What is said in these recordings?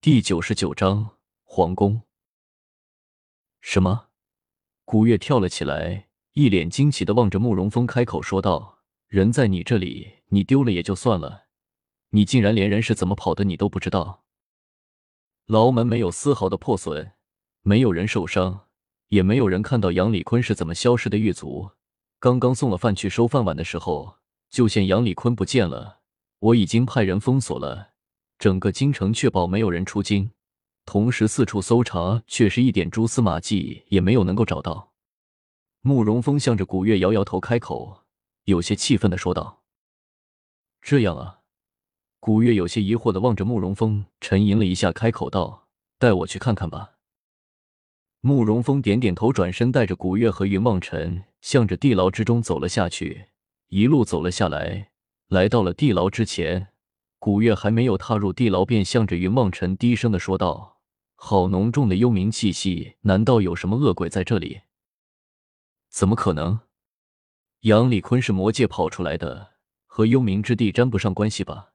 第九十九章皇宫。什么？古月跳了起来，一脸惊奇的望着慕容峰，开口说道：“人在你这里，你丢了也就算了，你竟然连人是怎么跑的你都不知道？牢门没有丝毫的破损，没有人受伤，也没有人看到杨礼坤是怎么消失的。狱卒刚刚送了饭去收饭碗的时候，就见杨礼坤不见了。我已经派人封锁了。”整个京城确保没有人出京，同时四处搜查，却是一点蛛丝马迹也没有能够找到。慕容峰向着古月摇摇头，开口，有些气愤的说道：“这样啊。”古月有些疑惑的望着慕容峰，沉吟了一下，开口道：“带我去看看吧。”慕容峰点点头，转身带着古月和云梦辰向着地牢之中走了下去，一路走了下来，来到了地牢之前。古月还没有踏入地牢，便向着云梦辰低声的说道：“好浓重的幽冥气息，难道有什么恶鬼在这里？怎么可能？杨礼坤是魔界跑出来的，和幽冥之地沾不上关系吧？”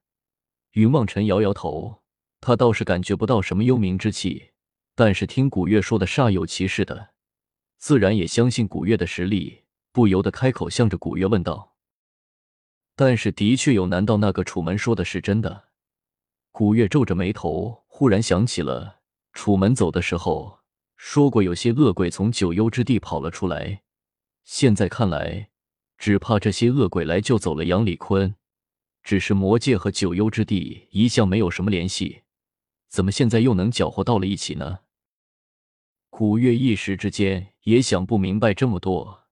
云梦辰摇摇头，他倒是感觉不到什么幽冥之气，但是听古月说的煞有其事的，自然也相信古月的实力，不由得开口向着古月问道。但是的确有，难道那个楚门说的是真的？古月皱着眉头，忽然想起了楚门走的时候说过，有些恶鬼从九幽之地跑了出来。现在看来，只怕这些恶鬼来救走了杨礼坤。只是魔界和九幽之地一向没有什么联系，怎么现在又能搅和到了一起呢？古月一时之间也想不明白这么多。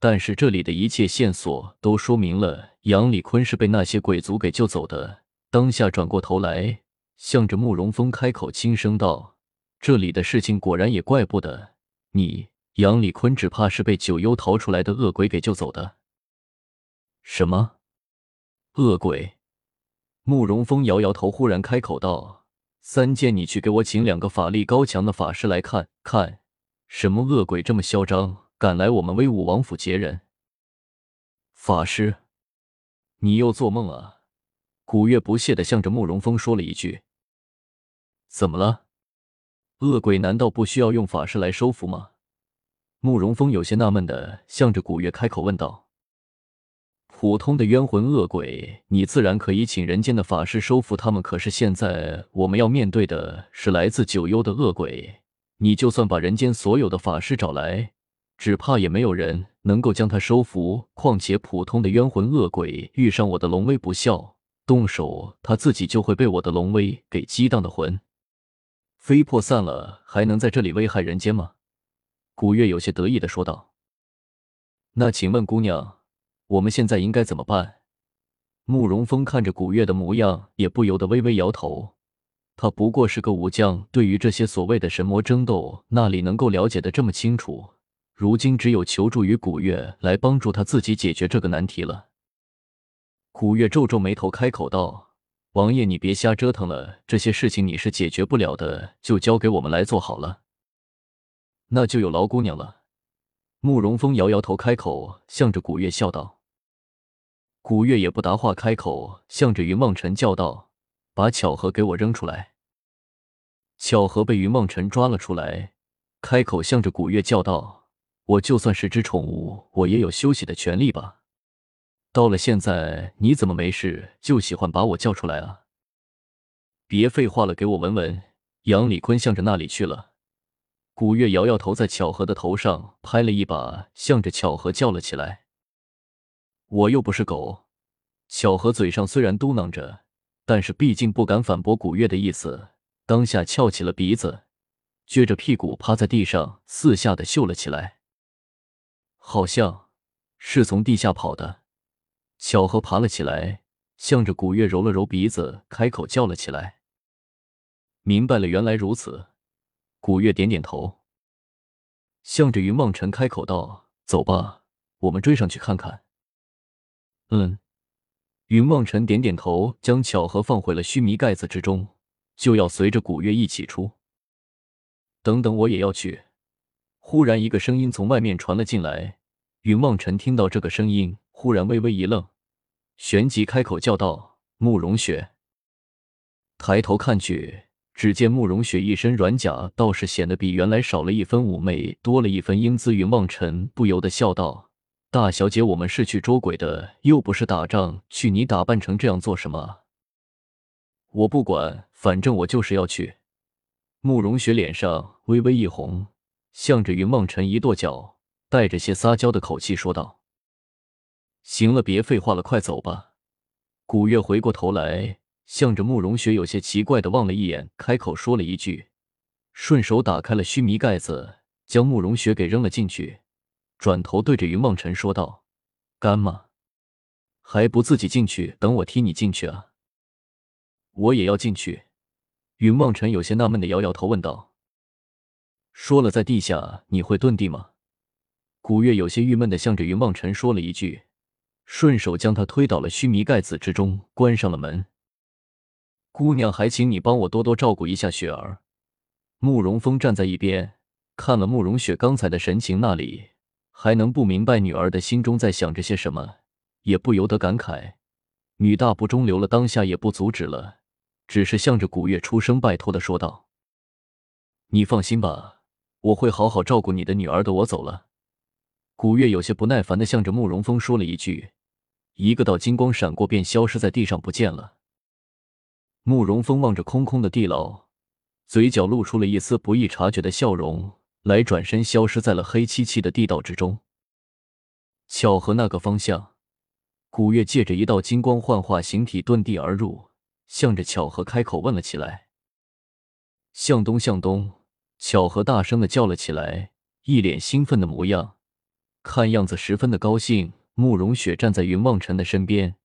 但是这里的一切线索都说明了杨礼坤是被那些鬼族给救走的。当下转过头来，向着慕容峰开口轻声道：“这里的事情果然也怪不得你，杨礼坤只怕是被九幽逃出来的恶鬼给救走的。”什么恶鬼？慕容峰摇摇头，忽然开口道：“三剑，你去给我请两个法力高强的法师来看看，什么恶鬼这么嚣张？”敢来我们威武王府劫人，法师，你又做梦啊！古月不屑的向着慕容峰说了一句：“怎么了？恶鬼难道不需要用法师来收服吗？”慕容峰有些纳闷的向着古月开口问道：“普通的冤魂恶鬼，你自然可以请人间的法师收服他们。可是现在我们要面对的是来自九幽的恶鬼，你就算把人间所有的法师找来。”只怕也没有人能够将他收服。况且普通的冤魂恶鬼遇上我的龙威不孝，动手他自己就会被我的龙威给激荡的魂飞魄散了，还能在这里危害人间吗？古月有些得意的说道。那请问姑娘，我们现在应该怎么办？慕容峰看着古月的模样，也不由得微微摇头。他不过是个武将，对于这些所谓的神魔争斗，那里能够了解的这么清楚？如今只有求助于古月来帮助他自己解决这个难题了。古月皱皱眉头，开口道：“王爷，你别瞎折腾了，这些事情你是解决不了的，就交给我们来做好了。”那就有劳姑娘了。慕容峰摇摇头，开口向着古月笑道。古月也不答话，开口向着云梦辰叫道：“把巧合给我扔出来。”巧合被云梦辰抓了出来，开口向着古月叫道。我就算是只宠物，我也有休息的权利吧？到了现在，你怎么没事就喜欢把我叫出来啊？别废话了，给我闻闻。杨礼坤向着那里去了。古月摇摇头，在巧合的头上拍了一把，向着巧合叫了起来：“我又不是狗。”巧合嘴上虽然嘟囔着，但是毕竟不敢反驳古月的意思，当下翘起了鼻子，撅着屁股趴在地上，四下的嗅了起来。好像是从地下跑的，巧合爬了起来，向着古月揉了揉鼻子，开口叫了起来。明白了，原来如此。古月点点头，向着云梦辰开口道：“走吧，我们追上去看看。”嗯，云梦辰点点头，将巧合放回了须弥盖子之中，就要随着古月一起出。等等，我也要去。忽然，一个声音从外面传了进来。云望尘听到这个声音，忽然微微一愣，旋即开口叫道：“慕容雪。”抬头看去，只见慕容雪一身软甲，倒是显得比原来少了一分妩媚，多了一分英姿。云望尘不由得笑道：“大小姐，我们是去捉鬼的，又不是打仗去，你打扮成这样做什么？”我不管，反正我就是要去。慕容雪脸上微微一红，向着云梦尘一跺脚，带着些撒娇的口气说道：“行了，别废话了，快走吧。”古月回过头来，向着慕容雪有些奇怪的望了一眼，开口说了一句，顺手打开了须弥盖子，将慕容雪给扔了进去，转头对着云梦尘说道：“干吗？还不自己进去？等我踢你进去啊！”我也要进去。云梦尘有些纳闷的摇摇头，问道：“说了，在地下你会遁地吗？”古月有些郁闷的向着云望尘说了一句，顺手将他推倒了须弥盖子之中，关上了门。姑娘，还请你帮我多多照顾一下雪儿。慕容峰站在一边，看了慕容雪刚才的神情，那里还能不明白女儿的心中在想着些什么？也不由得感慨：女大不中留了，当下也不阻止了。只是向着古月出声拜托的说道：“你放心吧，我会好好照顾你的女儿的。我走了。”古月有些不耐烦的向着慕容峰说了一句，一个道金光闪过，便消失在地上不见了。慕容峰望着空空的地牢，嘴角露出了一丝不易察觉的笑容，来转身消失在了黑漆漆的地道之中。巧合那个方向，古月借着一道金光幻化形体遁地而入。向着巧合开口问了起来：“向东，向东！”巧合大声的叫了起来，一脸兴奋的模样，看样子十分的高兴。慕容雪站在云望尘的身边，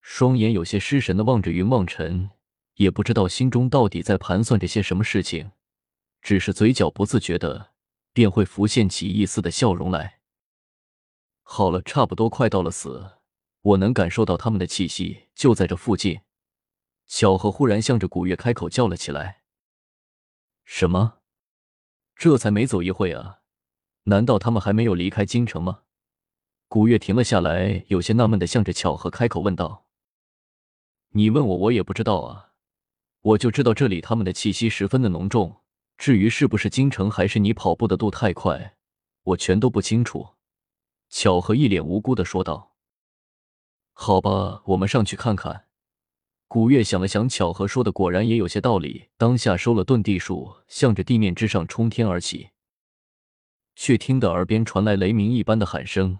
双眼有些失神的望着云望尘，也不知道心中到底在盘算着些什么事情，只是嘴角不自觉的便会浮现起一丝的笑容来。好了，差不多快到了死，我能感受到他们的气息，就在这附近。巧合忽然向着古月开口叫了起来：“什么？这才没走一会啊？难道他们还没有离开京城吗？”古月停了下来，有些纳闷的向着巧合开口问道：“你问我，我也不知道啊。我就知道这里他们的气息十分的浓重，至于是不是京城，还是你跑步的度太快，我全都不清楚。”巧合一脸无辜的说道：“好吧，我们上去看看。”古月想了想，巧合说的果然也有些道理。当下收了遁地术，向着地面之上冲天而起，却听得耳边传来雷鸣一般的喊声，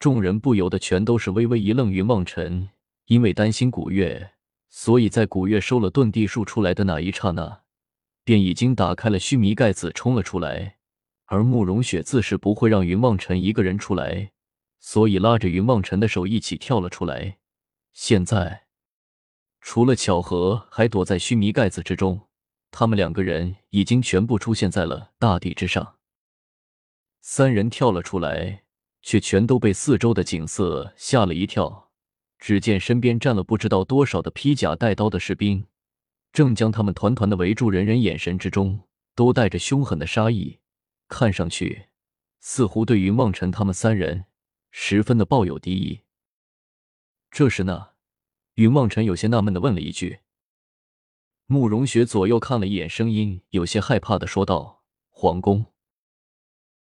众人不由得全都是微微一愣。云望尘因为担心古月，所以在古月收了遁地术出来的那一刹那，便已经打开了须弥盖子冲了出来。而慕容雪自是不会让云望尘一个人出来，所以拉着云望尘的手一起跳了出来。现在。除了巧合还躲在须弥盖子之中，他们两个人已经全部出现在了大地之上。三人跳了出来，却全都被四周的景色吓了一跳。只见身边站了不知道多少的披甲带刀的士兵，正将他们团团的围住，人人眼神之中都带着凶狠的杀意，看上去似乎对云望尘他们三人十分的抱有敌意。这时呢？云望尘有些纳闷的问了一句：“慕容雪左右看了一眼，声音有些害怕的说道：‘皇宫。’